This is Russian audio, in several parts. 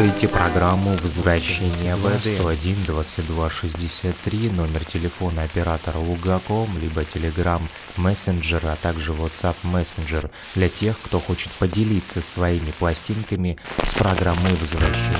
Слушаете программу «Возвращение в 101 22 63, номер телефона оператора Лугаком, либо Telegram Messenger, а также WhatsApp Messenger для тех, кто хочет поделиться своими пластинками с программой «Возвращение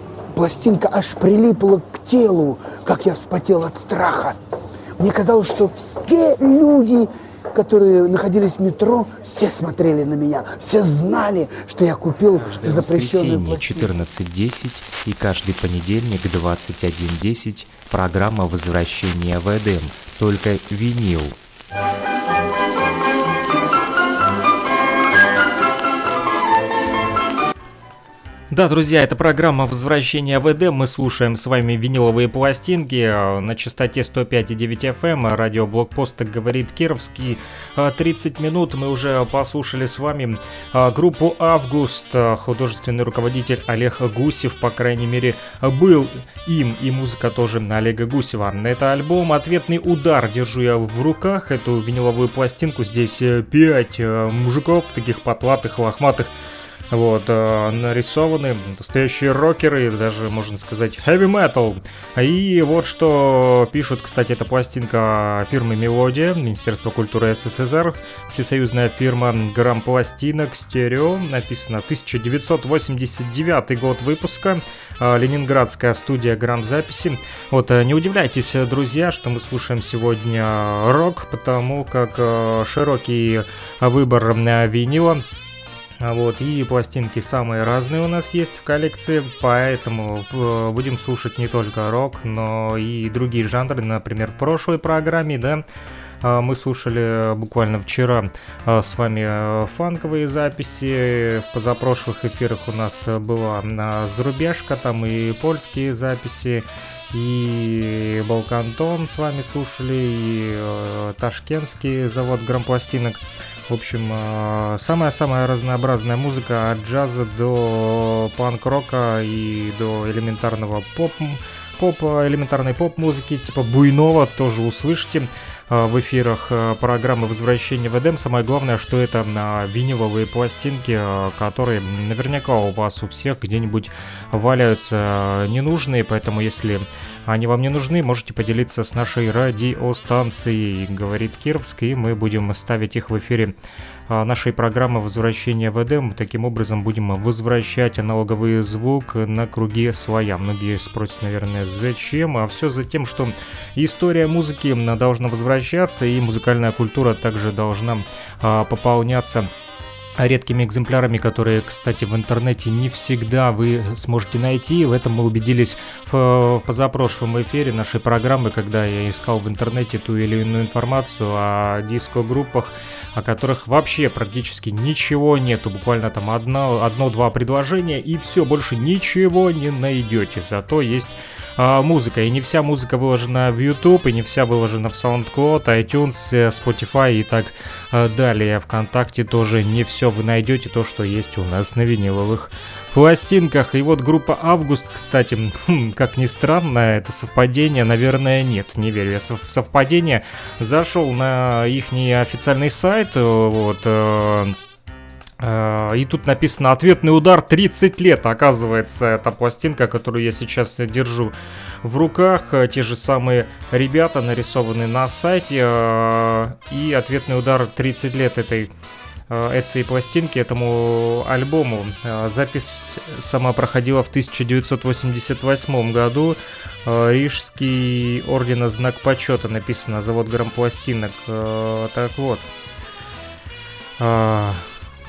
пластинка аж прилипла к телу, как я вспотел от страха. Мне казалось, что все люди, которые находились в метро, все смотрели на меня, все знали, что я купил Каждое запрещенную воскресенье пластинку. 14.10 и каждый понедельник 21.10 программа «Возвращение в Эдем». Только винил. Да, друзья, это программа «Возвращение в Эдем». Мы слушаем с вами виниловые пластинки э, на частоте 105,9 FM. Радио Блокпост «Так говорит Кировский». Э, 30 минут мы уже послушали с вами э, группу «Август». Э, Художественный руководитель Олег Гусев, по крайней мере, был им. И музыка тоже Олега Гусева. Это альбом «Ответный удар». Держу я в руках эту виниловую пластинку. Здесь 5 мужиков, таких потлатых, лохматых, вот, э, нарисованы настоящие рокеры, даже, можно сказать, heavy metal. И вот что пишут, кстати, эта пластинка фирмы «Мелодия», Министерство культуры СССР, всесоюзная фирма «Грамм пластинок», стерео, написано 1989 год выпуска, э, ленинградская студия «Грамм записи». Вот, э, не удивляйтесь, друзья, что мы слушаем сегодня рок, потому как широкий выбор винила Вот, и пластинки самые разные у нас есть в коллекции, поэтому э, будем слушать не только рок, но и другие жанры. Например, в прошлой программе, да, э, мы слушали буквально вчера э, с вами э, фанковые записи. В позапрошлых эфирах у нас была зарубежка, там и польские записи, и Балкантон с вами слушали, и э, Ташкентский завод грампластинок. В общем, э, самая-самая разнообразная музыка от джаза до панк-рока и до элементарного поп, поп элементарной поп-музыки типа буйного тоже услышите э, в эфирах э, программы «Возвращение в Эдем». Самое главное, что это на виниловые пластинки, которые наверняка у вас у всех где-нибудь валяются ненужные, поэтому если они вам не нужны, можете поделиться с нашей радиостанцией, говорит Кировск, и мы будем ставить их в эфире а, нашей программы «Возвращение в Эдем». Таким образом будем возвращать аналоговый звук на круги своя. Многие спросят, наверное, зачем? А все за тем, что история музыки должна возвращаться, и музыкальная культура также должна а, пополняться редкими экземплярами, которые, кстати, в интернете не всегда вы сможете найти. В этом мы убедились в, в позапрошлом эфире нашей программы, когда я искал в интернете ту или иную информацию о диско-группах, о которых вообще практически ничего нету. Буквально там одно, одно-два предложения, и все, больше ничего не найдете. Зато есть а, музыка. И не вся музыка выложена в YouTube, и не вся выложена в SoundCloud, iTunes, э, Spotify и так а, далее. Вконтакте тоже не все вы найдете, то, что есть у нас на виниловых пластинках. И вот группа Август, кстати, хм, как ни странно, это совпадение, наверное, нет, не верю я в совпадение. Зашел на их официальный сайт, э, вот, э, э, и тут написано «Ответный удар 30 лет». Оказывается, это пластинка, которую я сейчас держу в руках. Э, Те же самые ребята нарисованы на сайте. э, И «Ответный удар 30 лет» этой э, этой пластинки, этому альбому. Э, Запись сама проходила в 1988 году. Э, Рижский ордена знак почета написано, завод грампластинок. Э, Так вот.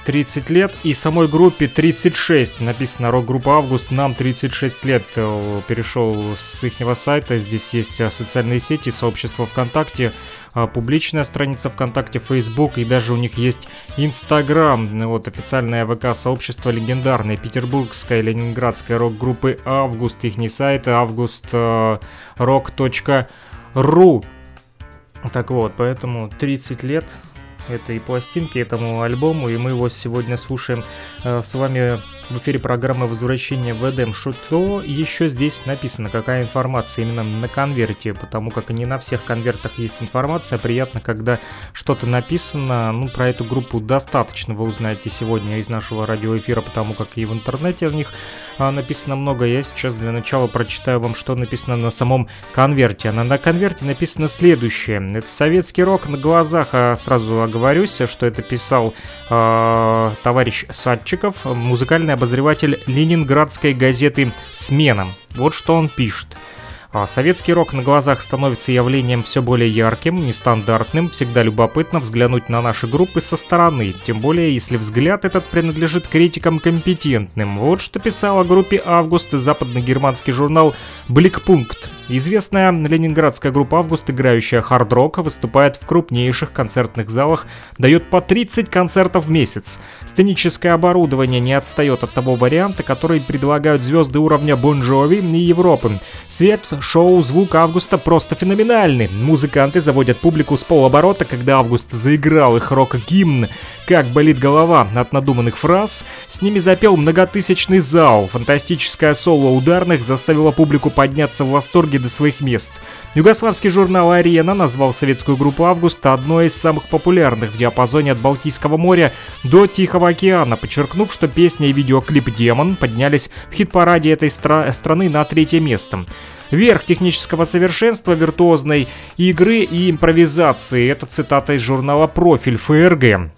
А, 30 лет и самой группе 36. Написано рок-группа Август, нам 36 лет. Э, Перешел с их сайта, здесь есть э, социальные сети, сообщество ВКонтакте, э, публичная страница ВКонтакте, Facebook и даже у них есть Инстаграм. Вот официальное ВК-сообщество легендарной петербургской ленинградской рок-группы Август. Их сайт август.рок.ру. Так вот, поэтому 30 лет этой пластинке, этому альбому, и мы его сегодня слушаем э, с вами в эфире программы «Возвращение в Эдем». Что еще здесь написано, какая информация именно на конверте, потому как не на всех конвертах есть информация. Приятно, когда что-то написано, ну, про эту группу достаточно вы узнаете сегодня из нашего радиоэфира, потому как и в интернете о них а, написано много. Я сейчас для начала прочитаю вам, что написано на самом конверте. А на, на конверте написано следующее. Это советский рок на глазах. А сразу оговорюсь, что это писал а, товарищ Садчиков, музыкальный обозреватель ленинградской газеты «Смена». Вот что он пишет. А Советский рок на глазах становится явлением все более ярким, нестандартным, всегда любопытно взглянуть на наши группы со стороны, тем более если взгляд этот принадлежит критикам компетентным. Вот что писал о группе «Август» западно-германский журнал «Бликпункт». Известная ленинградская группа «Август», играющая хард-рок, выступает в крупнейших концертных залах, дает по 30 концертов в месяц. Сценическое оборудование не отстает от того варианта, который предлагают звезды уровня Бон Джови и Европы. Свет, шоу, звук Августа просто феноменальны. Музыканты заводят публику с полоборота, когда Август заиграл их рок-гимн «Как болит голова» от надуманных фраз. С ними запел многотысячный зал. Фантастическое соло ударных заставило публику подняться в восторге до своих мест. Югославский журнал «Арена» назвал советскую группу «Августа» одной из самых популярных в диапазоне от Балтийского моря до Тихого океана, подчеркнув, что песня и видеоклип «Демон» поднялись в хит-параде этой стра- страны на третье место. Верх технического совершенства, виртуозной игры и импровизации. Это цитата из журнала «Профиль ФРГ».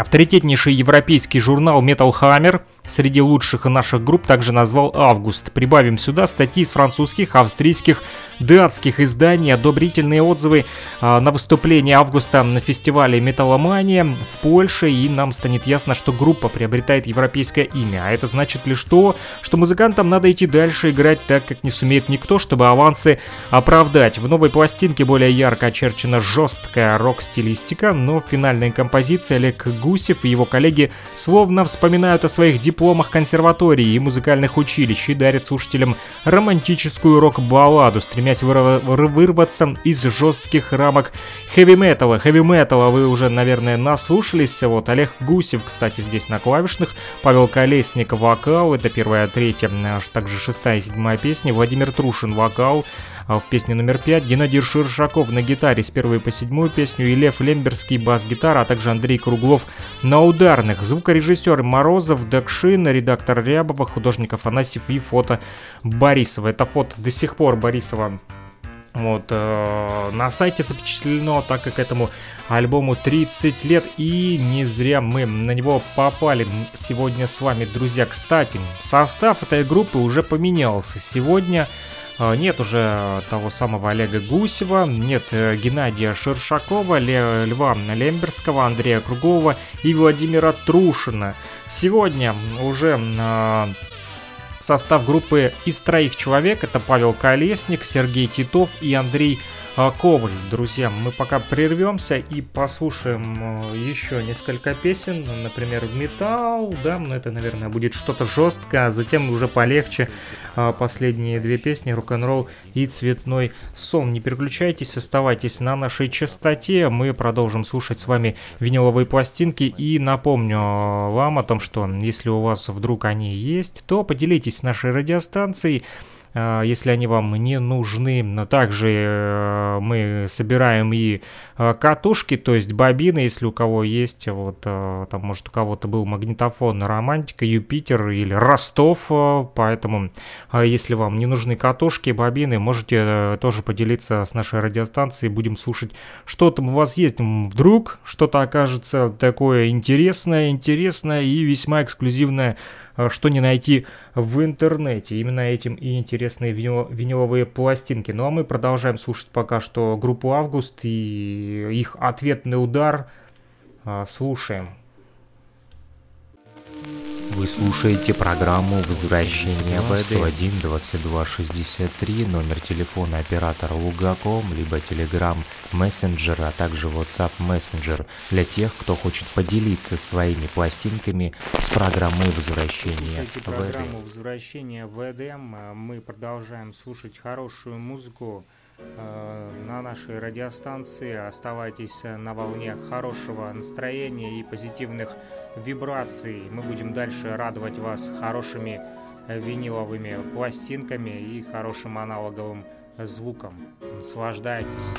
Авторитетнейший европейский журнал Metal Hammer среди лучших наших групп также назвал «Август». Прибавим сюда статьи из французских, австрийских, датских изданий, одобрительные отзывы а, на выступление «Августа» на фестивале «Металломания» в Польше, и нам станет ясно, что группа приобретает европейское имя. А это значит лишь то, что музыкантам надо идти дальше играть так, как не сумеет никто, чтобы авансы оправдать. В новой пластинке более ярко очерчена жесткая рок-стилистика, но финальная композиция Олег Гусев и его коллеги словно вспоминают о своих дипломах консерватории и музыкальных училищ и дарят слушателям романтическую рок-балладу, стремясь вырв- вырваться из жестких рамок хэви-металла. Хэви-металла вы уже, наверное, наслушались. Вот Олег Гусев, кстати, здесь на клавишных, Павел Колесник вокал, это первая, третья, а также шестая и седьмая песни, Владимир Трушин вокал, а в песне номер пять Геннадий Ширшаков на гитаре с первой по седьмую песню и Лев Лемберский бас-гитара, а также Андрей Круглов на ударных. Звукорежиссер Морозов, Дакшин, редактор Рябова, художник Афанасьев и фото Борисова. Это фото до сих пор Борисова вот, э, на сайте запечатлено, так как этому альбому 30 лет, и не зря мы на него попали сегодня с вами, друзья. Кстати, состав этой группы уже поменялся. Сегодня нет уже того самого Олега Гусева, нет э, Геннадия Шершакова, Льва Лемберского, Андрея Кругова и Владимира Трушина. Сегодня уже э, состав группы из троих человек. Это Павел Колесник, Сергей Титов и Андрей а, Коваль. Друзья, мы пока прервемся и послушаем э, еще несколько песен. Например, металл, да, ну это, наверное, будет что-то жесткое, а затем уже полегче а, последние две песни «Рок-н-ролл» и «Цветной сон». Не переключайтесь, оставайтесь на нашей частоте. Мы продолжим слушать с вами виниловые пластинки. И напомню э, вам о том, что если у вас вдруг они есть, то поделитесь нашей радиостанцией если они вам не нужны. Также э, мы собираем и катушки, то есть бобины, если у кого есть, вот э, там может у кого-то был магнитофон Романтика, Юпитер или Ростов, э, поэтому э, если вам не нужны катушки, бобины, можете э, тоже поделиться с нашей радиостанцией, будем слушать, что там у вас есть. Вдруг что-то окажется такое интересное, интересное и весьма эксклюзивное э, что не найти в интернете. Именно этим и интересные винил- виниловые пластинки. Ну а мы продолжаем слушать пока что группу «Август» и их ответный удар. А, Слушаем. Вы слушаете программу «Возвращение в 101 22 63, номер телефона оператора Лугаком, либо Telegram Messenger, а также WhatsApp Messenger для тех, кто хочет поделиться своими пластинками с программой «Возвращение в программу «Возвращение в Эдем». А, Мы продолжаем слушать хорошую музыку на нашей радиостанции. Оставайтесь э, на волне хорошего настроения и позитивных вибраций. Мы будем дальше радовать вас хорошими э, виниловыми пластинками и хорошим аналоговым э, звуком. Наслаждайтесь.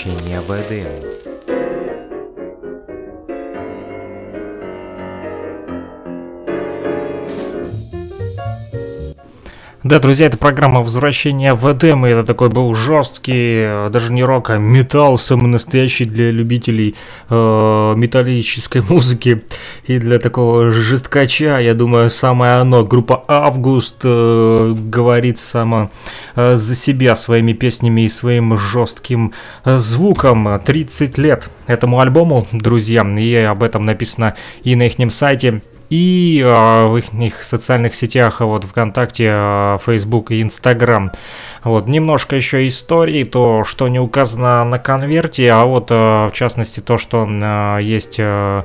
«Возвращение в Эдем». Да, друзья, это программа «Возвращение в Эдем», и это такой был жесткий, э, даже не рок, а металл, самый настоящий для любителей э, металлической музыки и для такого жесткача, я думаю, самое оно. Группа «Август» э, говорит сама э, за себя своими песнями и своим жестким э, звуком. 30 лет этому альбому, друзья, и об этом написано и на их сайте и э, в их социальных сетях, вот ВКонтакте, э, Facebook и Instagram. Вот, немножко еще истории, то, что не указано на конверте, а вот, э, в частности, то, что э, есть э,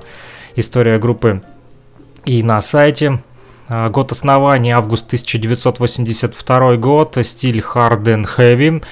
история группы и на сайте. Э, год основания, август 1982 год, стиль Hard and Heavy.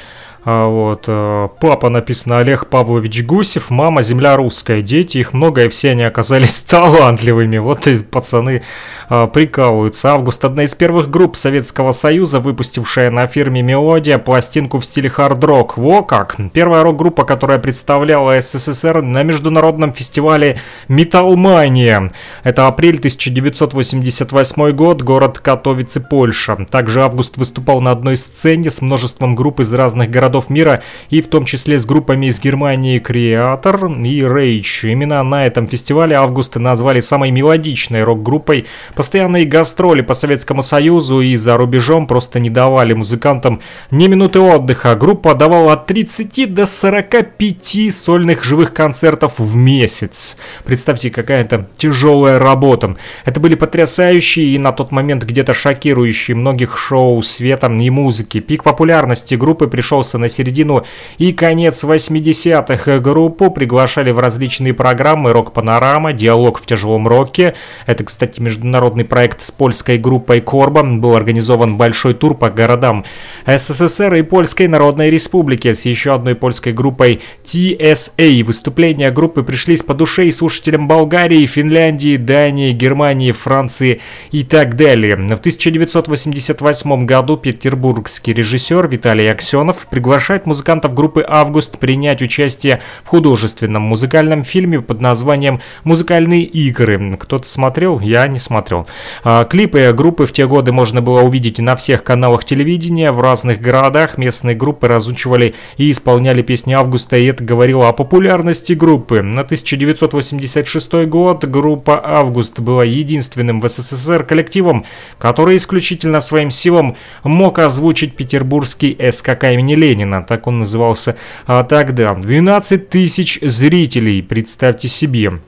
А, вот. Э, папа написано Олег Павлович Гусев, мама земля русская, дети их много, и все они оказались талантливыми. Вот и пацаны а, прикалываются. Август одна из первых групп Советского Союза, выпустившая на фирме Мелодия пластинку в стиле хард-рок. Во как! Первая рок-группа, которая представляла СССР на международном фестивале Металлмания. Это апрель 1988 год, город Катовицы, Польша. Также Август выступал на одной сцене с множеством групп из разных городов городов мира, и в том числе с группами из Германии Creator и Rage. Именно на этом фестивале Августа назвали самой мелодичной рок-группой. Постоянные гастроли по Советскому Союзу и за рубежом просто не давали музыкантам ни минуты отдыха. Группа давала от 30 до 45 сольных живых концертов в месяц. Представьте, какая это тяжелая работа. Это были потрясающие и на тот момент где-то шокирующие многих шоу светом и музыки. Пик популярности группы пришелся на середину и конец 80-х. Группу приглашали в различные программы «Рок-панорама», «Диалог в тяжелом роке». Это, кстати, международный проект с польской группой «Корба». Был организован большой тур по городам СССР и Польской Народной Республики с еще одной польской группой TSA. Выступления группы пришлись по душе и слушателям Болгарии, Финляндии, Дании, Германии, Франции и так далее. В 1988 году петербургский режиссер Виталий Аксенов пригласил приглашает музыкантов группы «Август» принять участие в художественном музыкальном фильме под названием «Музыкальные игры». Кто-то смотрел? Я не смотрел. А, клипы группы в те годы можно было увидеть на всех каналах телевидения в разных городах. Местные группы разучивали и исполняли песни «Августа», и это говорило о популярности группы. На 1986 год группа «Август» была единственным в СССР коллективом, который исключительно своим силам мог озвучить петербургский СКК имени Ленина. Ленина, так он назывался а, тогда. 12 тысяч зрителей, представьте себе.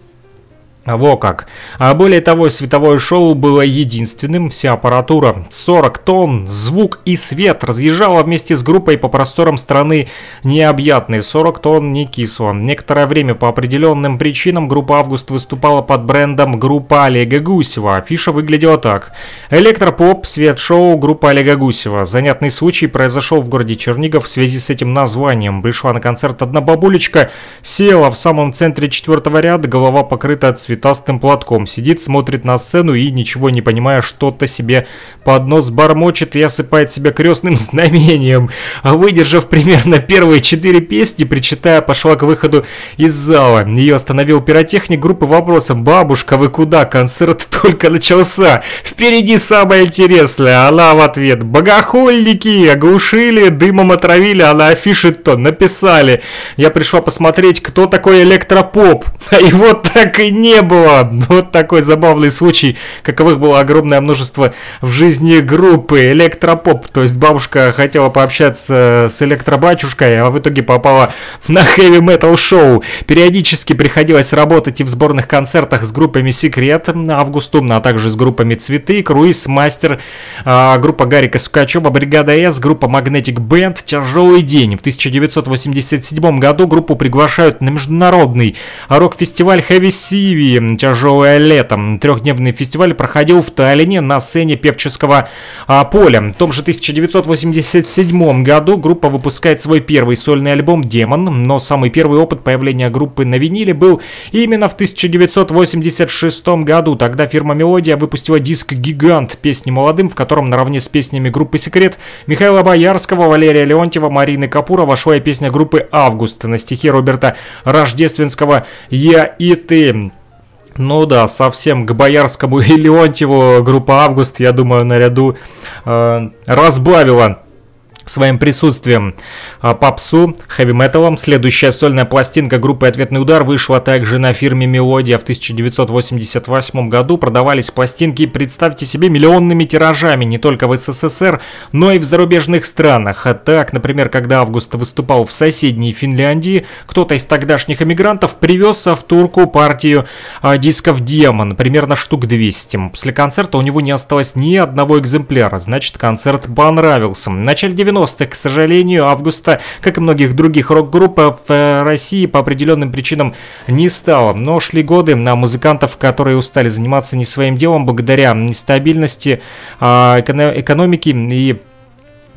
Во как. А более того, световое шоу было единственным, вся аппаратура 40 тонн, звук и свет разъезжала вместе с группой по просторам страны необъятные 40 тонн не кисло. Некоторое время по определенным причинам группа «Август» выступала под брендом группа Олега Гусева. Афиша выглядела так. Электропоп, свет-шоу, группа Олега Гусева. Занятный случай произошел в городе Чернигов в связи с этим названием. Пришла на концерт одна бабулечка, села в самом центре четвертого ряда, голова покрыта цветом цветастым платком, сидит, смотрит на сцену и, ничего не понимая, что-то себе под нос бормочет и осыпает себя крестным знамением. А выдержав примерно первые четыре песни, причитая, пошла к выходу из зала. Ее остановил пиротехник группы вопросом «Бабушка, вы куда? Концерт только начался. Впереди самое интересное». Она в ответ «Богохульники! Оглушили, дымом отравили, а на афише то написали. Я пришла посмотреть, кто такой электропоп. А его так и не было. Вот такой забавный случай, каковых было огромное множество в жизни группы Электропоп. То есть бабушка хотела пообщаться с электробатюшкой, а в итоге попала на heavy metal шоу. Периодически приходилось работать и в сборных концертах с группами Секрет, Август, а также с группами Цветы, Круиз, Мастер, а, группа Гарика Сукачева, Бригада С, группа Magnetic Band, Тяжелый день. В 1987 году группу приглашают на международный рок-фестиваль Heavy Civi и «Тяжелое лето». Трехдневный фестиваль проходил в Таллине на сцене певческого а, поля. В том же 1987 году группа выпускает свой первый сольный альбом «Демон», но самый первый опыт появления группы на виниле был именно в 1986 году. Тогда фирма «Мелодия» выпустила диск «Гигант» песни молодым, в котором наравне с песнями группы «Секрет» Михаила Боярского, Валерия Леонтьева, Марины Капура вошла и песня группы «Август» на стихи Роберта Рождественского «Я и ты». Ну да, совсем к Боярскому и Леонтьеву группа «Август», я думаю, наряду э, разбавила своим присутствием а, попсу, хэви-металом. Следующая сольная пластинка группы «Ответный удар» вышла также на фирме «Мелодия» в 1988 году. Продавались пластинки, представьте себе, миллионными тиражами не только в СССР, но и в зарубежных странах. А так, например, когда Август выступал в соседней Финляндии, кто-то из тогдашних эмигрантов привез в турку партию а, дисков «Демон», примерно штук 200. После концерта у него не осталось ни одного экземпляра, значит концерт понравился. В начале 90-х, к сожалению, Августа, как и многих других рок-групп в э, России по определенным причинам не стало. Но шли годы на музыкантов, которые устали заниматься не своим делом благодаря нестабильности а, экономики и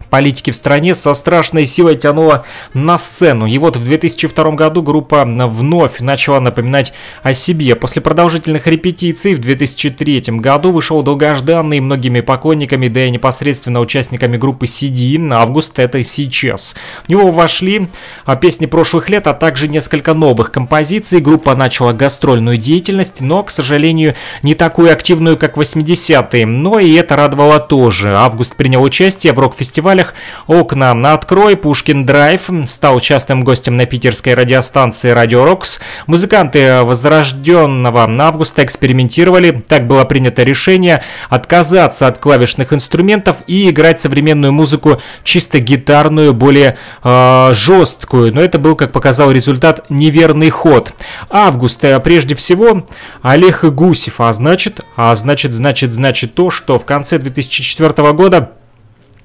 политики в стране со страшной силой тянула на сцену. И вот в 2002 году группа вновь начала напоминать о себе. После продолжительных репетиций в 2003 году вышел долгожданный многими поклонниками, да и непосредственно участниками группы CD «Август это сейчас». В него вошли а, песни прошлых лет, а также несколько новых композиций. Группа начала гастрольную деятельность, но, к сожалению, не такую активную, как 80-е. Но и это радовало тоже. Август принял участие в рок-фестивале фестивалях. Окна на открой, Пушкин Драйв стал частым гостем на питерской радиостанции Радио Рокс. Музыканты возрожденного августа экспериментировали. Так было принято решение отказаться от клавишных инструментов и играть современную музыку чисто гитарную, более э, жесткую. Но это был, как показал результат, неверный ход. Август, э, прежде всего, Олег Гусев, а значит, а значит, значит, значит то, что в конце 2004 года а,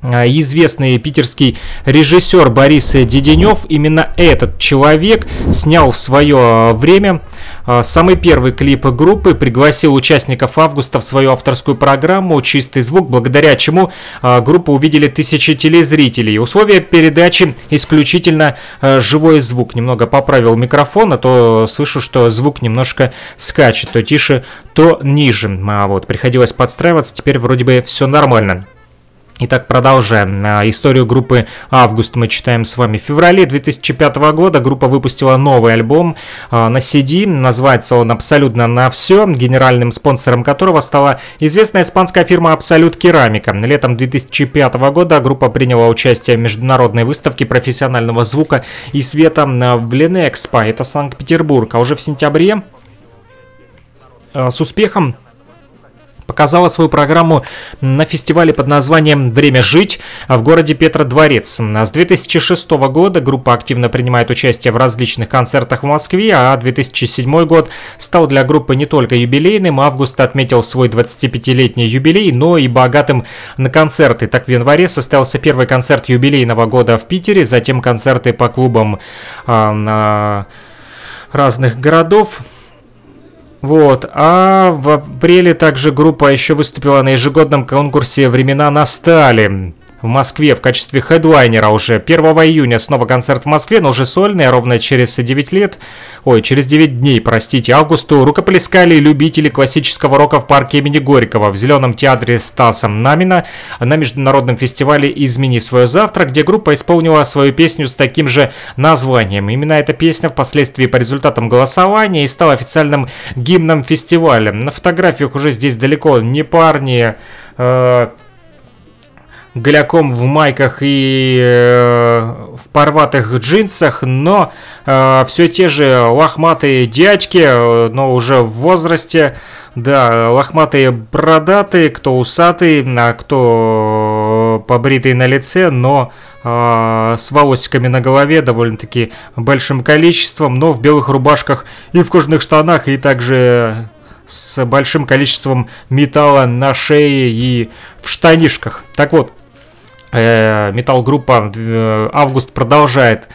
известный питерский режиссер Борис Деденев, именно этот человек снял в свое время а, самый первый клип группы, пригласил участников августа в свою авторскую программу «Чистый звук», благодаря чему а, группу увидели тысячи телезрителей. Условия передачи исключительно живой звук. Немного поправил микрофон, а то слышу, что звук немножко скачет, то тише, то ниже. А вот приходилось подстраиваться, теперь вроде бы все нормально. Итак, продолжаем. А, историю группы «Август» мы читаем с вами. В феврале 2005 года группа выпустила новый альбом а, на CD. Называется он «Абсолютно на все», генеральным спонсором которого стала известная испанская фирма «Абсолют Керамика». Летом 2005 года группа приняла участие в международной выставке профессионального звука и света в Ленэкспо, это Санкт-Петербург. А уже в сентябре а, с успехом показала свою программу на фестивале под названием «Время жить» в городе Петродворец. С 2006 года группа активно принимает участие в различных концертах в Москве, а 2007 год стал для группы не только юбилейным, август отметил свой 25-летний юбилей, но и богатым на концерты. Так в январе состоялся первый концерт юбилейного года в Питере, затем концерты по клубам э, разных городов. Вот. А в апреле также группа еще выступила на ежегодном конкурсе «Времена настали» в Москве в качестве хедлайнера уже 1 июня снова концерт в Москве, но уже сольный, ровно через 9 лет, ой, через 9 дней, простите, августу рукоплескали любители классического рока в парке имени Горького в Зеленом театре Стаса Намина на международном фестивале «Измени свое завтра», где группа исполнила свою песню с таким же названием. Именно эта песня впоследствии по результатам голосования и стала официальным гимном фестиваля. На фотографиях уже здесь далеко не парни, э, голяком в майках и э, в порватых джинсах, но э, все те же лохматые дядьки, э, но уже в возрасте, да, лохматые бородатые, кто усатый, а кто побритый на лице, но э, с волосиками на голове довольно-таки большим количеством, но в белых рубашках и в кожаных штанах, и также с большим количеством металла на шее и в штанишках. Так вот, э, металл-группа э, Август продолжает э,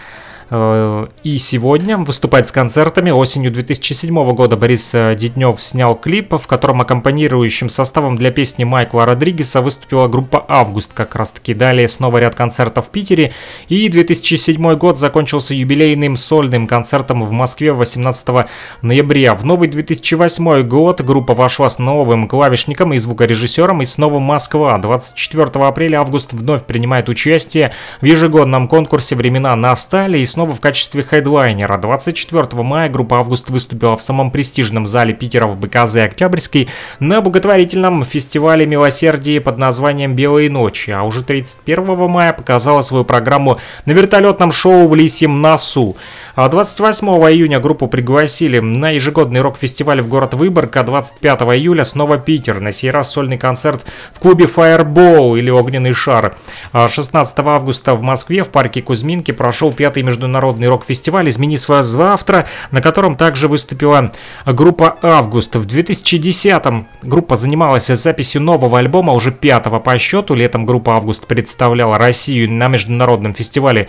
и сегодня выступает с концертами. Осенью 2007 года Борис э, Деднев снял клип, в котором аккомпанирующим составом для песни Майкла Родригеса выступила группа «Август». Как раз таки далее снова ряд концертов в Питере. И 2007 год закончился юбилейным сольным концертом в Москве 18 ноября. В новый 2008 год группа вошла с новым клавишником и звукорежиссером и снова Москва. 24 апреля Август вновь принимает участие в ежегодном конкурсе «Времена настали» и снова в качестве хедлайнера. 24 мая группа «Август» выступила в самом престижном зале Питера в БКЗ «Октябрьский» на благотворительном фестивале милосердия под названием «Белые ночи», а уже 31 мая показала свою программу на вертолетном шоу в Лисьем носу. А 28 июня группу пригласили на ежегодный рок-фестиваль в город Выборг, а 25 июля снова Питер, на сей раз сольный концерт в клубе Fireball или Огненный шар. А 16 августа в Москве в парке Кузьминки прошел пятый международный рок-фестиваль «Измени свое завтра», на котором также выступила группа «Август». В 2010-м группа занималась записью нового альбома, уже пятого по счету. Летом группа «Август» представляла Россию на международном фестивале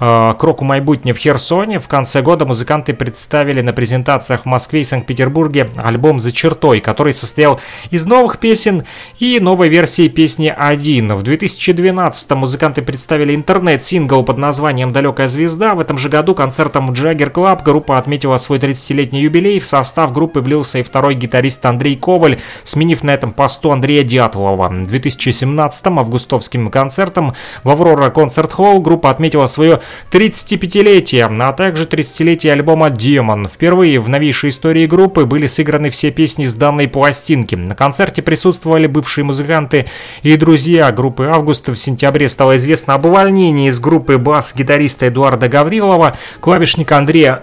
э, «Кроку майбутнє» в Херсоне. В конце года музыканты представили на презентациях в Москве и Санкт-Петербурге альбом «За чертой», который состоял из новых песен и новой версии песни «Один». В 2012 музыканты представили интернет-сингл под названием «Далекая звезда». В этом же году концертом Jagger Club группа отметила свой 30-летний юбилей. В состав группы влился и второй гитарист Андрей Коваль, сменив на этом посту Андрея Дятлова. В 2017 августовским концертом в Аврора Концерт Холл группа отметила свое 35-летие, а также 30-летие альбома «Демон». Впервые в новейшей истории группы были сыграны все песни с данной пластинки. На концерте присутствовали бывшие музыканты и друзья группы «Август». В сентябре стало известно об увольнении из группы бас-гитариста Эдуарда Гаврилова, клавишника Андрея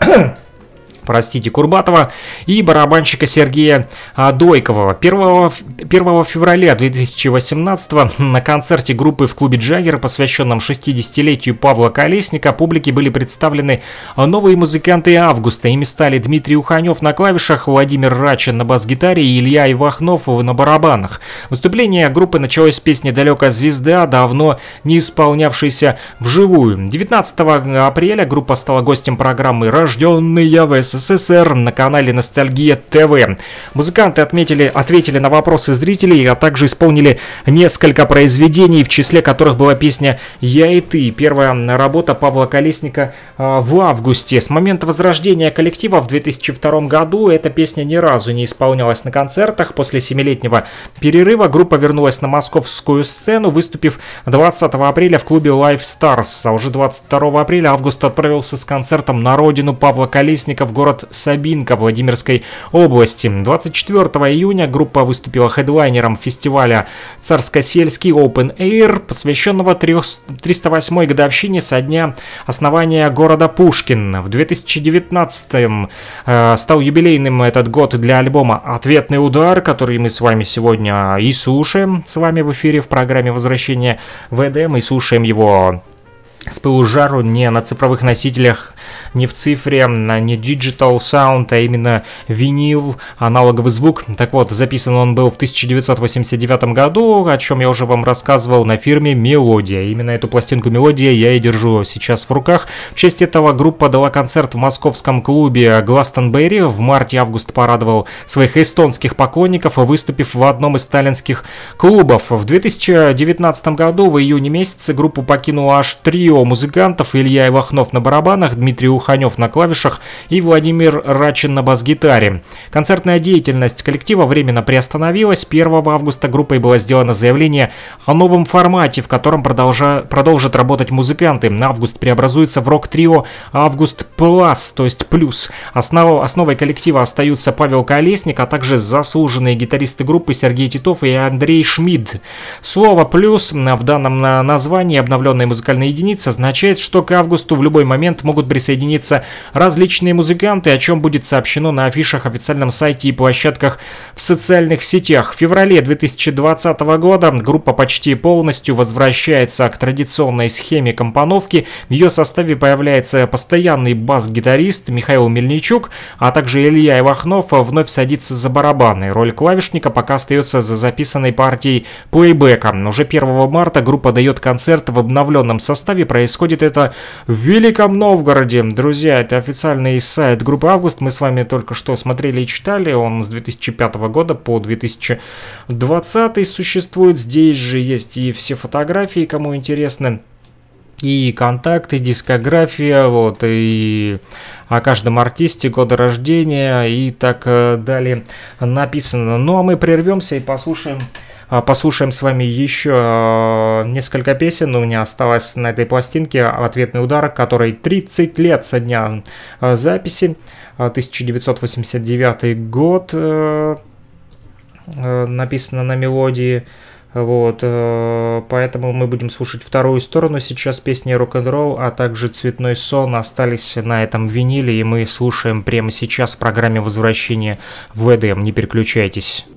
простите, Курбатова и барабанщика Сергея а, Дойкова. 1, 1 февраля 2018 на концерте группы в клубе Джаггер, посвященном 60-летию Павла Колесника, публике были представлены новые музыканты августа. Ими стали Дмитрий Уханев на клавишах, Владимир Рачин на бас-гитаре и Илья Ивахнов на барабанах. Выступление группы началось с песни «Далекая звезда», давно не исполнявшейся вживую. 19 апреля группа стала гостем программы «Рожденные в СССР» СССР на канале Ностальгия ТВ. Музыканты отметили, ответили на вопросы зрителей, а также исполнили несколько произведений, в числе которых была песня «Я и ты». Первая работа Павла Колесника а, в августе. С момента возрождения коллектива в 2002 году эта песня ни разу не исполнялась на концертах. После семилетнего перерыва группа вернулась на московскую сцену, выступив 20 апреля в клубе Live Stars. А уже 22 апреля Август отправился с концертом на родину Павла Колесника в город Сабинка Владимирской области. 24 июня группа выступила хедлайнером фестиваля Царско-сельский Open Air, посвященного 308 годовщине со дня основания города Пушкин. В 2019 э, стал юбилейным этот год для альбома «Ответный удар», который мы с вами сегодня и слушаем с вами в эфире в программе «Возвращение в Эдем» и слушаем его с пылу жару не на цифровых носителях, не в цифре, не digital sound, а именно винил, аналоговый звук. Так вот, записан он был в 1989 году, о чем я уже вам рассказывал на фирме Мелодия. Именно эту пластинку Мелодия я и держу сейчас в руках. В честь этого группа дала концерт в московском клубе Гластонберри. В марте-август порадовал своих эстонских поклонников, выступив в одном из сталинских клубов. В 2019 году, в июне месяце, группу покинула аж трио музыкантов Илья Ивахнов на барабанах, Дмитрий Уханев на клавишах и Владимир Рачин на бас-гитаре. Концертная деятельность коллектива временно приостановилась. 1 августа группой было сделано заявление о новом формате, в котором продолжа... продолжат работать музыканты. Август преобразуется в рок-трио Август Плюс, то есть плюс. Основ... Основой коллектива остаются Павел Колесник, а также заслуженные гитаристы группы Сергей Титов и Андрей Шмидт. Слово «плюс» в данном названии обновленной музыкальной единицы означает, что к августу в любой момент могут присоединиться различные музыканты, о чем будет сообщено на афишах, официальном сайте и площадках в социальных сетях. В феврале 2020 года группа почти полностью возвращается к традиционной схеме компоновки. В ее составе появляется постоянный бас-гитарист Михаил Мельничук, а также Илья Ивахнов вновь садится за барабаны. Роль клавишника пока остается за записанной партией плейбека. Уже 1 марта группа дает концерт в обновленном составе Происходит это в Великом Новгороде. Друзья, это официальный сайт группы «Август». Мы с вами только что смотрели и читали. Он с 2005 года по 2020 существует. Здесь же есть и все фотографии, кому интересно и контакты, дискография, вот, и о каждом артисте, года рождения и так э, далее написано. Ну а мы прервемся и послушаем Послушаем с вами еще э, несколько песен. У меня осталось на этой пластинке ответный удар, который 30 лет со дня э, записи. 1989 год написано на мелодии. Вот, э, поэтому мы будем слушать вторую сторону сейчас песни рок-н-ролл, а также цветной сон остались на этом виниле, и мы слушаем прямо сейчас в программе возвращения в ЭДМ. Не переключайтесь.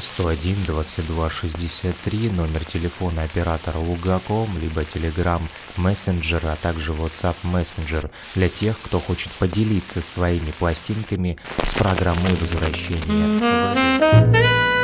72 101 22 63, номер телефона оператора Лугаком, либо Telegram Messenger, а также WhatsApp Messenger для тех, кто хочет поделиться своими пластинками с программой возвращения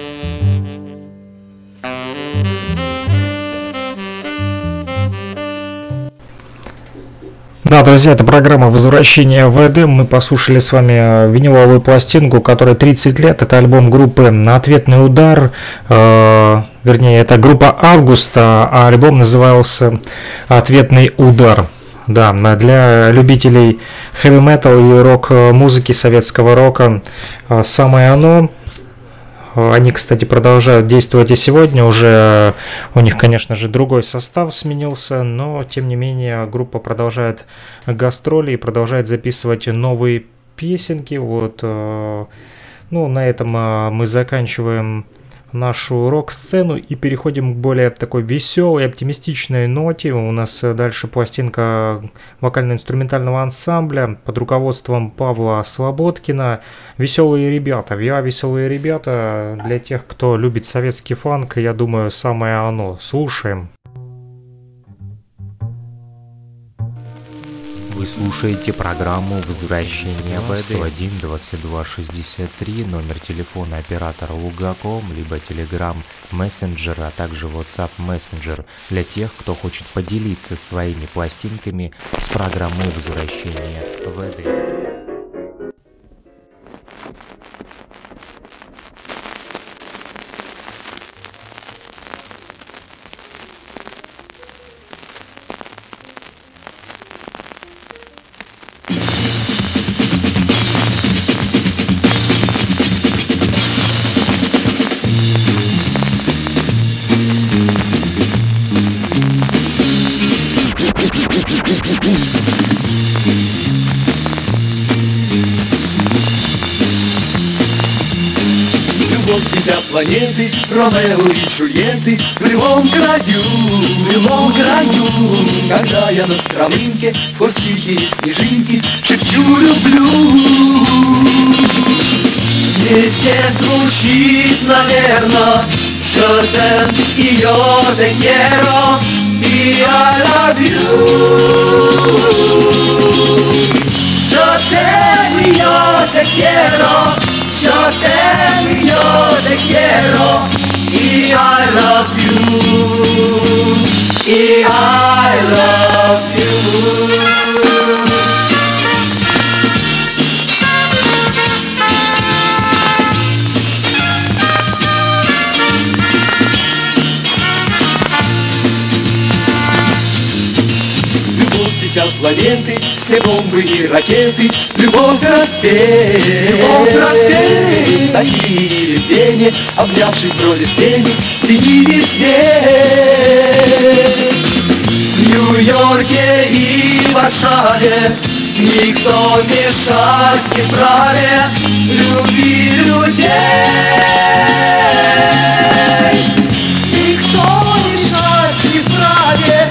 Да, друзья, это программа «Возвращение в Эдем». Мы послушали с вами э, виниловую пластинку, которой 30 лет. Это альбом группы «Ответный удар». Э, вернее, это группа «Августа», а альбом назывался «Ответный удар». Да, для любителей хэви-метал и рок-музыки, советского рока э, самое оно. Они, кстати, продолжают действовать и сегодня. Уже у них, конечно же, другой состав сменился, но тем не менее группа продолжает гастроли и продолжает записывать новые песенки. Вот, э, ну, на этом э, мы заканчиваем нашу рок-сцену и переходим к более такой веселой, оптимистичной ноте. У нас э, дальше пластинка вокально-инструментального ансамбля под руководством Павла Слободкина. Веселые ребята. Я веселые ребята. Для тех, кто любит советский фанк, я думаю, самое оно. Слушаем. Вы слушаете программу «Возвращение в Эдем» 1 22 63, номер телефона оператора Лугаком, либо Telegram Messenger, а также WhatsApp Messenger для тех, кто хочет поделиться своими пластинками с программой «Возвращение в Эдем». Планеты, Ромео и Джульетты В любом краю, в любом краю. Когда я на стромынке, форсики и снежинки Шепчу люблю. Везде звучит, наверно Шотен и yo te quiero И te y yo te quiero, yo te y yo te quiero, y I love you, y I love you. Любовь тебя планеты, если бомбы и ракеты, любовь распеет, любовь распеет. Такие невезения, обнявшись бродишь тени, ты не везде. В Нью-Йорке и Варшаве Никто мешать не праве любви людей. Никто не мешать не праве,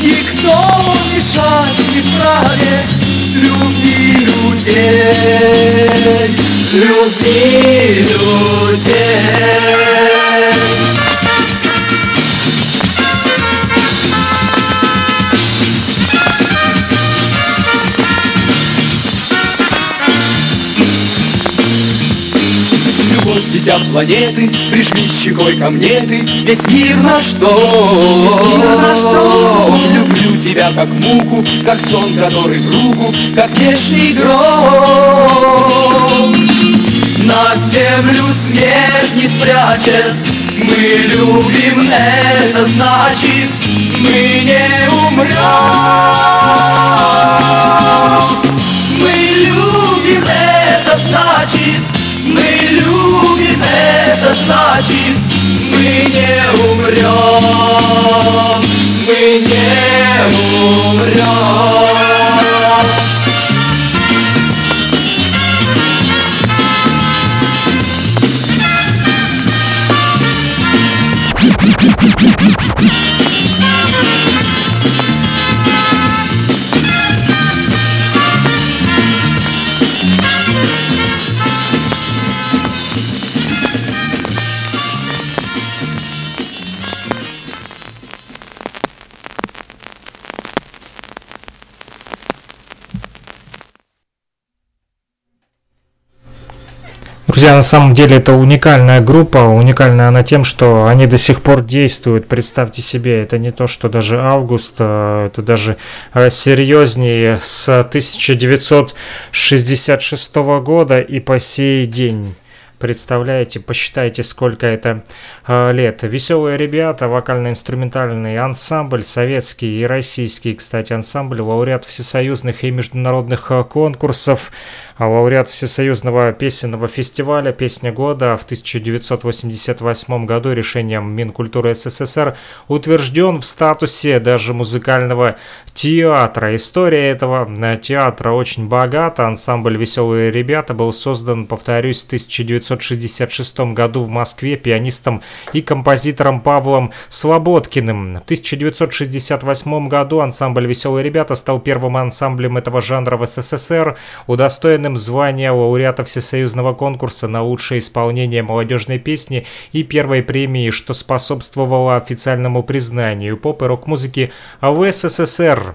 никто не мешать вправе любви людей, любви людей. Дитя планеты, прижми щекой ко мне ты, весь мир наш дом. Люблю тебя как муку, как сон, который другу, как вечный гром. На землю смерть не спрячет, мы любим, это значит, мы не умрем. Мы любим, это значит, мы любим, это значит, мы не умрем, мы не умрем. На самом деле это уникальная группа, уникальная она тем, что они до сих пор действуют. Представьте себе, это не то, что даже август, а это даже э, серьезнее с 1966 года и по сей день. Представляете, посчитайте, сколько это э, лет. Веселые ребята, вокально-инструментальный ансамбль, советский и российский, кстати, ансамбль, лауреат всесоюзных и международных э, конкурсов, а лауреат Всесоюзного песенного фестиваля «Песня года» в 1988 году решением Минкультуры СССР утвержден в статусе даже музыкального театра. История этого э, театра очень богата. Ансамбль «Веселые ребята» был создан, повторюсь, в 1966 году в Москве пианистом и композитором Павлом Слободкиным. В 1968 году ансамбль «Веселые ребята» стал первым ансамблем этого жанра в СССР, удостоенным звания лауреата Всесоюзного конкурса на лучшее исполнение молодежной песни и первой премии, что способствовало официальному признанию поп и рок-музыки в СССР.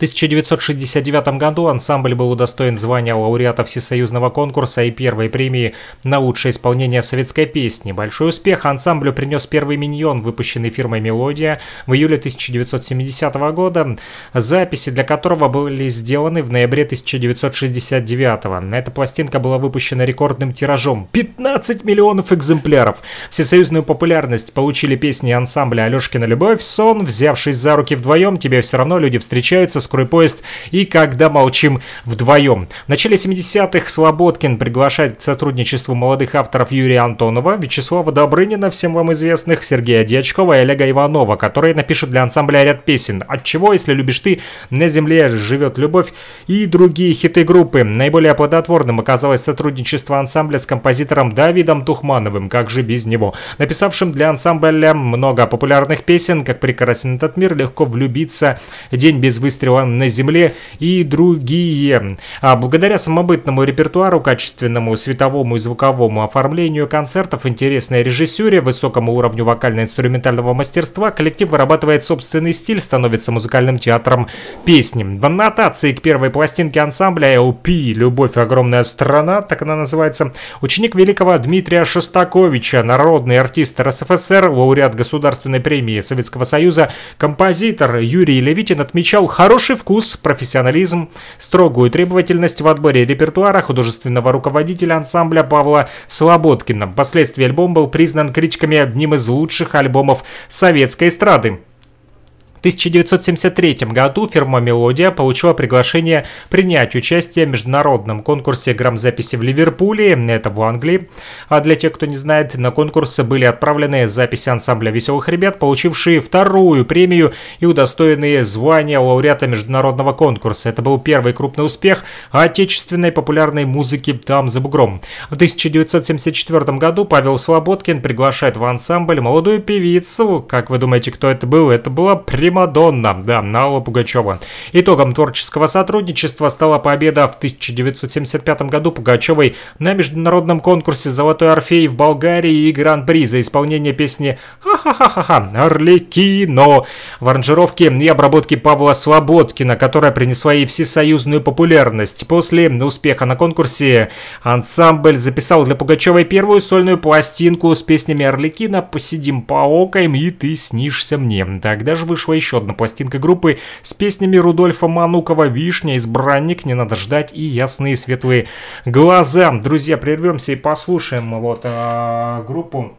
В 1969 году ансамбль был удостоен звания лауреата Всесоюзного конкурса и первой премии на лучшее исполнение советской песни. Большой успех ансамблю принес первый миньон, выпущенный фирмой «Мелодия» в июле 1970 года, записи для которого были сделаны в ноябре 1969. Эта пластинка была выпущена рекордным тиражом – 15 миллионов экземпляров. Всесоюзную популярность получили песни ансамбля «Алешкина любовь», «Сон», «Взявшись за руки вдвоем», «Тебе все равно люди встречаются», «Скорый поезд» и «Когда молчим вдвоем». В начале 70-х Слободкин приглашает к сотрудничеству молодых авторов Юрия Антонова, Вячеслава Добрынина, всем вам известных, Сергея Дьячкова и Олега Иванова, которые напишут для ансамбля ряд песен «От чего, если любишь ты», «На земле живет любовь» и другие хиты группы. Наиболее плодотворным оказалось сотрудничество ансамбля с композитором Давидом Тухмановым, как же без него, написавшим для ансамбля много популярных песен, как «Прекрасен этот мир», «Легко влюбиться», «День без выстрела на земле» и другие. А благодаря самобытному репертуару, качественному световому и звуковому оформлению концертов, интересной режиссуре, высокому уровню вокально-инструментального мастерства, коллектив вырабатывает собственный стиль, становится музыкальным театром песни. В аннотации к первой пластинке ансамбля LP «Любовь. Огромная страна», так она называется, ученик великого Дмитрия Шостаковича, народный артист РСФСР, лауреат Государственной премии Советского Союза, композитор Юрий Левитин отмечал хороший вкус, профессионализм, строгую требовательность в отборе репертуара художественного руководителя ансамбля Павла Слободкина. Впоследствии альбом был признан критиками одним из лучших альбомов советской эстрады. В 1973 году фирма «Мелодия» получила приглашение принять участие в международном конкурсе грамзаписи в Ливерпуле, это в Англии. А для тех, кто не знает, на конкурсы были отправлены записи ансамбля «Веселых ребят», получившие вторую премию и удостоенные звания лауреата международного конкурса. Это был первый крупный успех отечественной популярной музыки там за бугром. В 1974 году Павел Слободкин приглашает в ансамбль молодую певицу. Как вы думаете, кто это был? Это была прямая Примадонна, да, Алла Пугачева. Итогом творческого сотрудничества стала победа в 1975 году Пугачевой на международном конкурсе «Золотой Орфей» в Болгарии и Гран-при за исполнение песни «Ха-ха-ха-ха» «Арлекино» в аранжировке и обработке Павла Слободкина, которая принесла ей всесоюзную популярность. После успеха на конкурсе ансамбль записал для Пугачевой первую сольную пластинку с песнями Арлекина «Посидим поокаем» и «Ты снишься мне». Тогда же вышла еще одна пластинка группы с песнями Рудольфа Манукова «Вишня», «Избранник», «Не надо ждать» и «Ясные светлые глаза». Друзья, прервемся и послушаем вот а, группу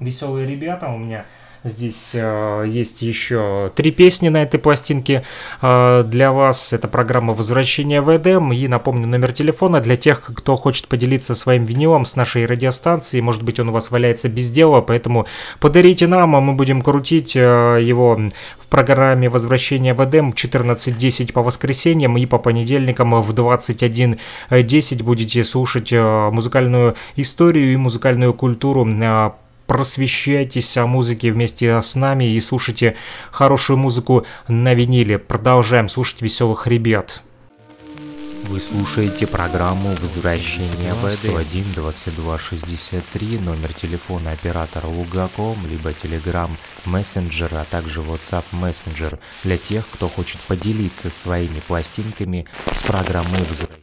«Веселые ребята» у меня Здесь э, есть еще три песни на этой пластинке э, для вас. Это программа «Возвращение в Эдем». И напомню номер телефона для тех, кто хочет поделиться своим винилом с нашей радиостанцией. Может быть, он у вас валяется без дела, поэтому подарите нам, а мы будем крутить э, его в программе «Возвращение в Эдем» 14.10 по воскресеньям и по понедельникам в 21.10 будете слушать э, музыкальную историю и музыкальную культуру э, просвещайтесь о музыке вместе с нами и слушайте хорошую музыку на виниле. Продолжаем слушать веселых ребят. Вы слушаете программу «Возвращение в 101 22 63, номер телефона оператора Лугаком, либо Telegram Messenger, а также WhatsApp Messenger для тех, кто хочет поделиться своими пластинками с программой «Возвращение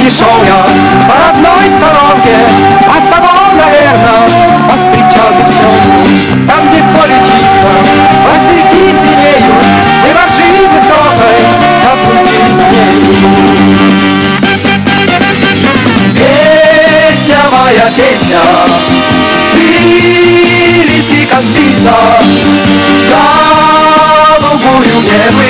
Песни шел я по одной сторонке, от того, наверно, повстречал девчонку. Там, где поле чисто, босяки синеют, мы во ржи высокой заблудились в ней. Песня моя, песня, ты лети, как птица, голубую небы,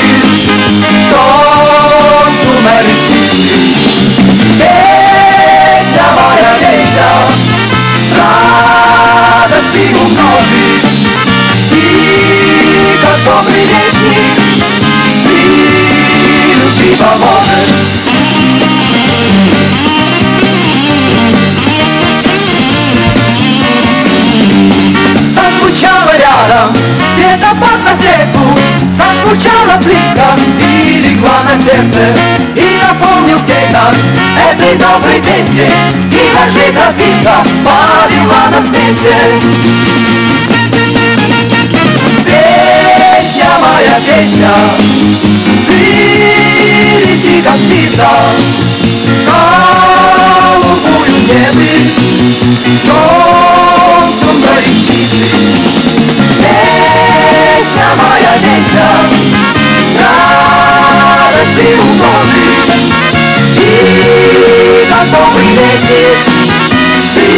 поможешь. Заскучала рядом, где-то по соседству Заскучала близко и легла на сердце И напомнил наш этой доброй песни И ложи тропинка повела нас вместе Песня моя, песня впереди картина Голубую небы Солнцем прояснится Песня моя песня Радости угоды И как добрый ветер Ты,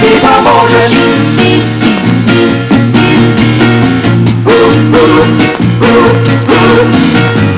ты поможешь. Ooh, ooh, ooh.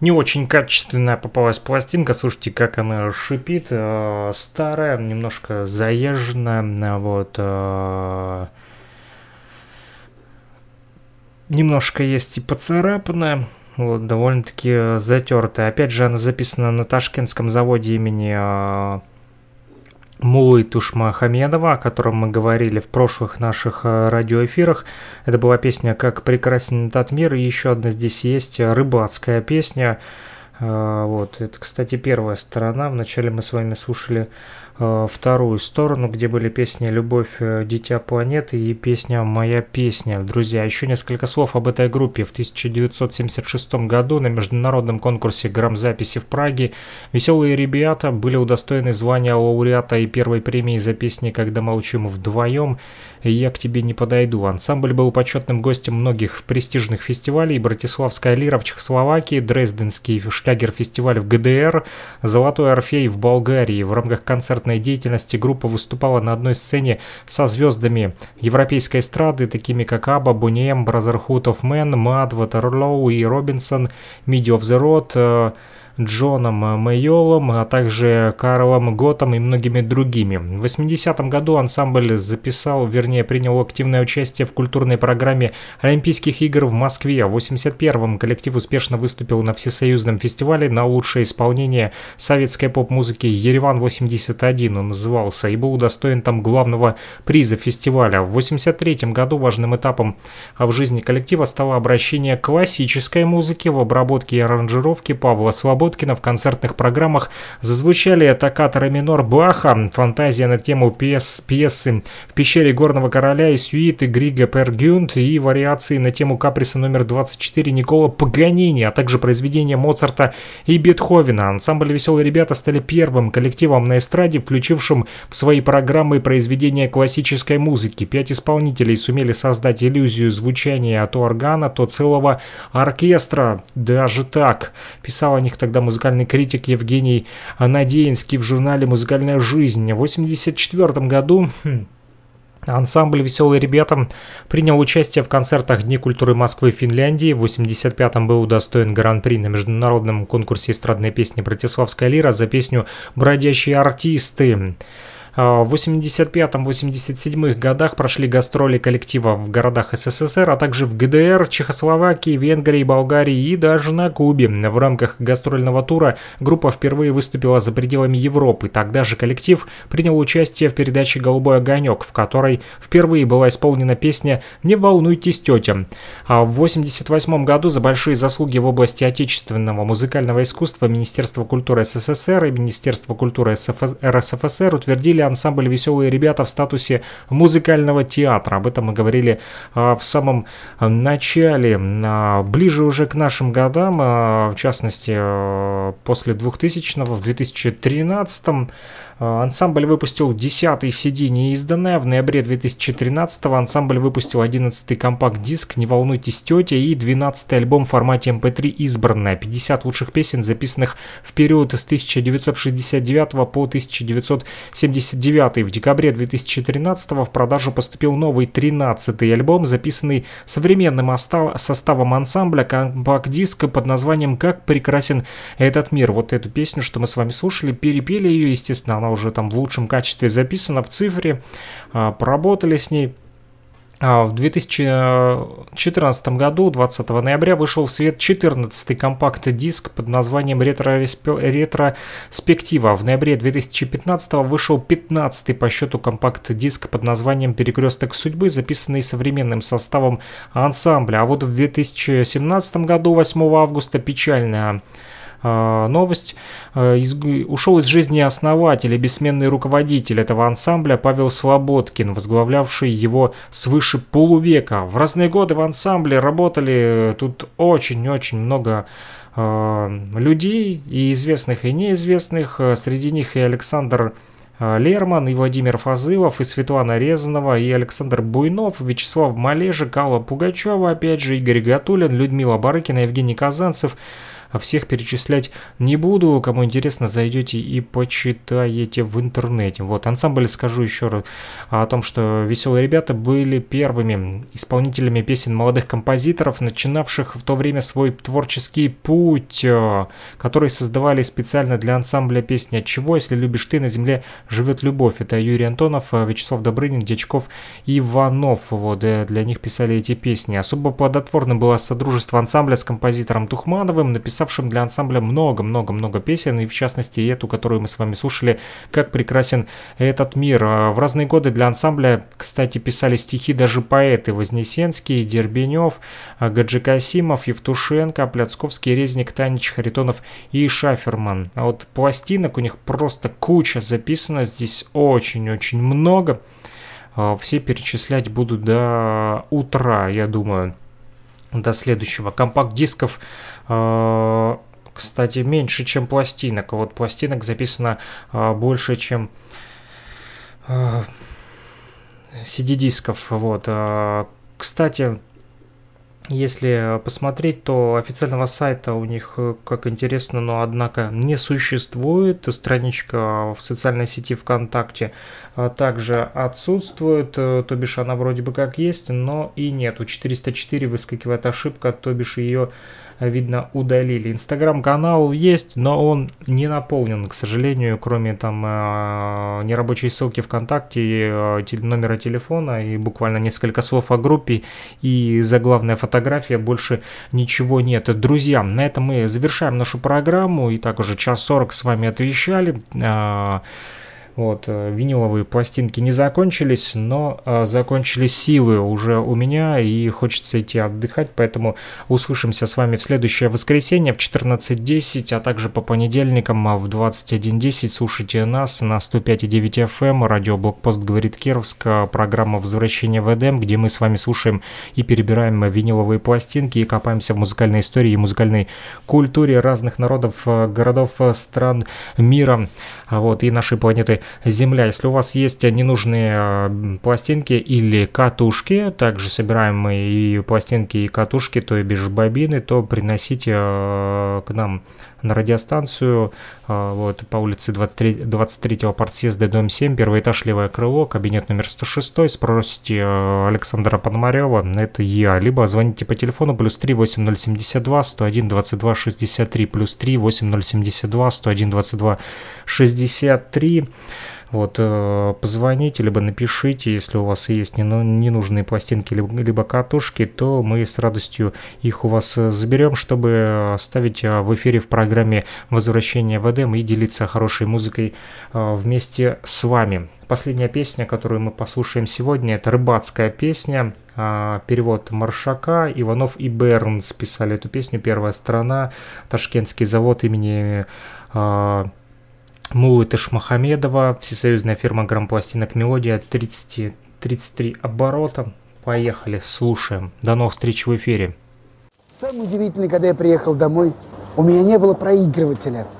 Не очень качественная попалась пластинка, слушайте, как она шипит, э, старая, немножко заезженная, вот. Э, немножко есть и поцарапанная, вот, довольно-таки затертая. Опять же, она записана на ташкентском заводе имени э, Мулы Тушмахамедова, о котором мы говорили в прошлых наших э, радиоэфирах. Это была песня «Как прекрасен этот мир», и еще одна здесь есть рыбацкая песня. Э, вот, это, кстати, первая сторона. Вначале мы с вами слушали вторую сторону, где были песни «Любовь, э, дитя планеты» и песня «Моя песня». Друзья, еще несколько слов об этой группе. В 1976 году на международном конкурсе грамзаписи в Праге веселые ребята были удостоены звания лауреата и первой премии за песни «Когда молчим вдвоем» «Я к тебе не подойду». Ансамбль был почетным гостем многих престижных фестивалей «Братиславская лира» в Чехословакии, Дрезденский шлягер-фестиваль в ГДР, «Золотой Орфей» в Болгарии. В рамках концертной деятельности. Группа выступала на одной сцене со звездами европейской эстрады, такими как Аба, Бунем, Brotherhood of Men, Мад, Ватерлоу и Робинсон, Midi of the Road, Джоном Мэйолом, а также Карлом Готом и многими другими. В 80-м году ансамбль записал, вернее, принял активное участие в культурной программе Олимпийских игр в Москве. В 81-м коллектив успешно выступил на всесоюзном фестивале на лучшее исполнение советской поп-музыки «Ереван-81» он назывался, и был удостоен там главного приза фестиваля. В 83-м году важным этапом в жизни коллектива стало обращение к классической музыке в обработке и аранжировке Павла Свободы Кропоткина в концертных программах зазвучали токкатора минор Баха, фантазия на тему пьес, пьесы «В пещере горного короля» и сюиты Грига Пергюнд и вариации на тему каприса номер 24 Никола Паганини, а также произведения Моцарта и Бетховена. Ансамбль «Веселые ребята» стали первым коллективом на эстраде, включившим в свои программы произведения классической музыки. Пять исполнителей сумели создать иллюзию звучания то органа, то целого оркестра. Даже так. Писал о них тогда тогда музыкальный критик Евгений Надеинский в журнале «Музыкальная жизнь». В 1984 году хм, Ансамбль «Веселые ребята» принял участие в концертах Дни культуры Москвы и Финляндии. В 85-м был удостоен гран-при на международном конкурсе эстрадной песни «Братиславская лира» за песню «Бродящие артисты». А, в 85-87 годах прошли гастроли коллектива в городах СССР, а также в ГДР, Чехословакии, Венгрии, Болгарии и даже на Кубе. В рамках гастрольного тура группа впервые выступила за пределами Европы. Тогда же коллектив принял участие в передаче «Голубой огонек», в которой впервые была исполнена песня «Не волнуйтесь, тетя». А в 88 году за большие заслуги в области отечественного музыкального искусства Министерство культуры СССР и Министерство культуры РСФСР утвердили раскрыли ансамбль «Веселые ребята» в статусе музыкального театра. Об этом мы говорили а, в самом начале. А, ближе уже к нашим годам, а, в частности, после 2000-го, в 2013 а, Ансамбль выпустил 10-й CD неизданное. В ноябре 2013-го ансамбль выпустил 11-й компакт-диск «Не волнуйтесь, тетя» и 12-й альбом в формате MP3 эм «Избранная». 50 лучших песен, записанных в период с 1969 по 1979. В декабре 2013 в продажу поступил новый 13-й альбом, записанный современным составом ансамбля, компакт-диск под названием «Как прекрасен этот мир». Вот эту песню, что мы с вами слушали, перепели ее, естественно, она уже там в лучшем качестве записана в цифре, а, поработали с ней. А, в 2014 году, 20 ноября, вышел в свет 14-й компакт-диск под названием «Ретроспектива». В ноябре 2015 вышел 15-й по счету компакт-диск под названием «Перекресток судьбы», записанный современным составом ансамбля. А вот в 2017 году, 8 августа, печальная новость. А, из, ушел из жизни основатель и бессменный руководитель этого ансамбля Павел Слободкин, возглавлявший его свыше полувека. В разные годы в ансамбле работали тут очень-очень много э, людей, и известных, и неизвестных. Среди них и Александр Лерман, и Владимир Фазылов, и Светлана Резанова, и Александр Буйнов, Вячеслав Малежик, Алла Пугачева, опять же, Игорь Гатулин, Людмила Барыкина, Евгений Казанцев – всех перечислять не буду. Кому интересно, зайдете и почитаете в интернете. Вот, ансамбль, скажу еще раз о том, что «Веселые ребята» были первыми исполнителями песен молодых композиторов, начинавших в то время свой творческий путь, э, который создавали специально для ансамбля песни «От чего, если любишь ты, на земле живет любовь». Это Юрий Антонов, э, Вячеслав Добрынин, Дьячков Иванов. Вот, э, для них писали эти песни. Особо плодотворным было содружество ансамбля с композитором Тухмановым, написавшим для ансамбля много-много-много песен, и в частности эту, которую мы с вами слушали, «Как прекрасен этот мир». В разные годы для ансамбля, кстати, писали стихи даже поэты Вознесенский, Дербенев, Гаджи Касимов, Евтушенко, Пляцковский, Резник, Танич, Харитонов и Шаферман. А вот пластинок у них просто куча записано, здесь очень-очень много. А, все перечислять буду до утра, я думаю, до следующего. Компакт-дисков, а, кстати, меньше, чем пластинок. Вот пластинок записано а, больше, чем CD-дисков. Вот. Кстати, если посмотреть, то официального сайта у них, э, как интересно, но однако не существует. Страничка в социальной сети ВКонтакте а также отсутствует, э, то бишь она вроде бы как есть, но и нету. 404 выскакивает ошибка, то бишь ее видно, удалили. Инстаграм-канал есть, но он не наполнен, к сожалению, кроме там э, нерабочей ссылки ВКонтакте, э, номера телефона и буквально несколько слов о группе и заглавная фотография, больше ничего нет. Друзья, на этом мы завершаем нашу программу. И так уже час сорок с вами отвечали. Э, вот, э, виниловые пластинки не закончились, но э, закончились силы уже у меня и хочется идти отдыхать, поэтому услышимся с вами в следующее воскресенье в 14.10, а также по понедельникам в 21.10 слушайте нас на 105.9 FM, радио Блокпост говорит Кировск, программа «Возвращение в Эдем», где мы с вами слушаем и перебираем виниловые пластинки и копаемся в музыкальной истории и музыкальной культуре разных народов, городов, стран мира вот, и нашей планеты Земля. Если у вас есть ненужные а, пластинки или катушки, также собираем мы и пластинки, и катушки, то и бишь бобины, то приносите а, к нам на радиостанцию а, вот, по улице 23, 23-го партсъезда, дом 7, первый этаж, левое крыло, кабинет номер 106, спросите Александра Пономарева, это я, либо звоните по телефону плюс 3 8072 101 22 63, плюс 3 8072 101 22 63, вот, э, позвоните, либо напишите, если у вас есть ненужные пластинки, либо, катушки, то мы с радостью их у вас э, заберем, чтобы ставить э, в эфире в программе «Возвращение в Эдем» и делиться хорошей музыкой вместе с вами. Последняя песня, которую мы послушаем сегодня, это рыбацкая песня, перевод Маршака, Иванов и Бернс писали эту песню, первая сторона, Ташкентский завод имени Мулы Ташмахамедова, всесоюзная фирма грампластинок «Мелодия», 30, 33 оборота. Поехали, слушаем. До новых встреч в эфире. Самое удивительное, когда я приехал домой, у меня не было проигрывателя –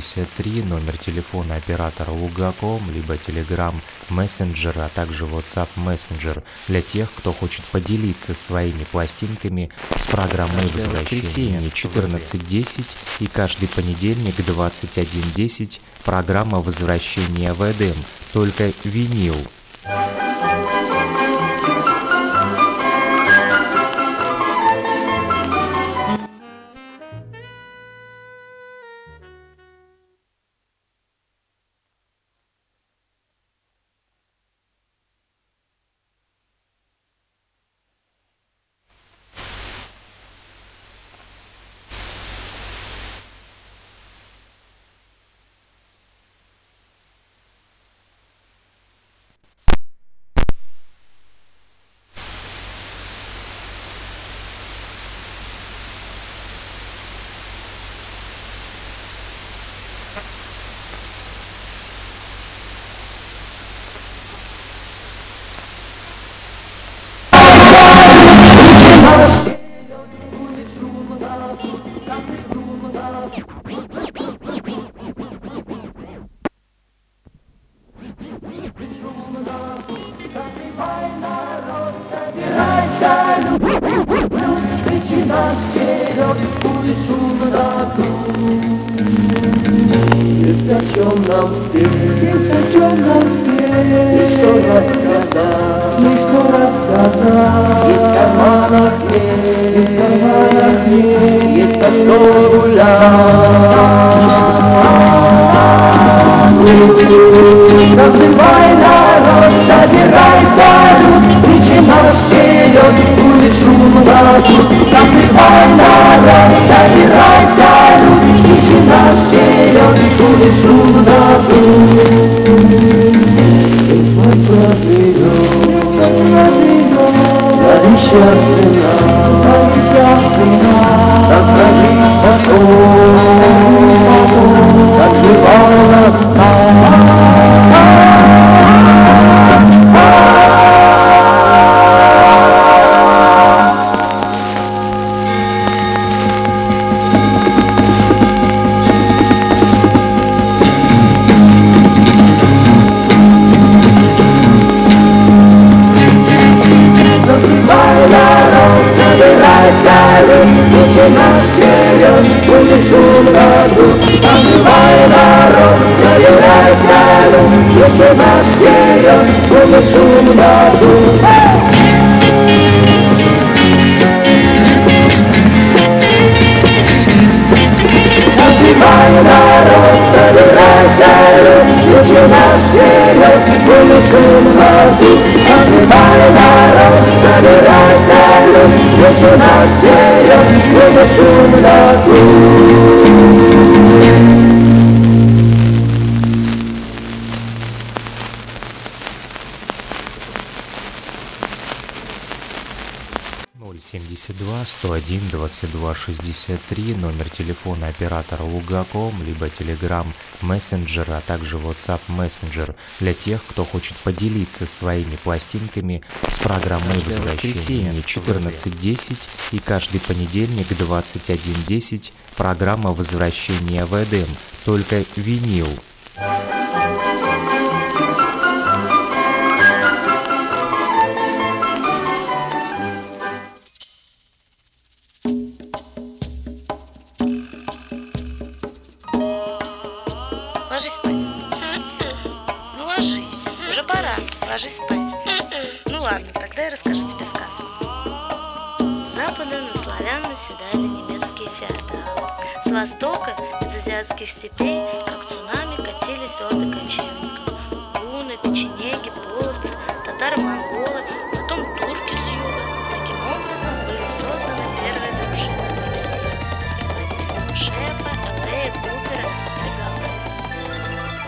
63, номер телефона оператора Лугаком, либо Telegram Messenger, а также WhatsApp Messenger для тех, кто хочет поделиться своими пластинками с программой возвращения 14.10 и каждый понедельник 21.10 программа возвращения в Эдем, только винил. 7263, номер телефона оператора Лугаком, либо Telegram Messenger, а также WhatsApp Messenger для тех, кто хочет поделиться своими пластинками с программой возвращения 14.10 и каждый понедельник 21.10 программа возвращения в Эдем, только винил.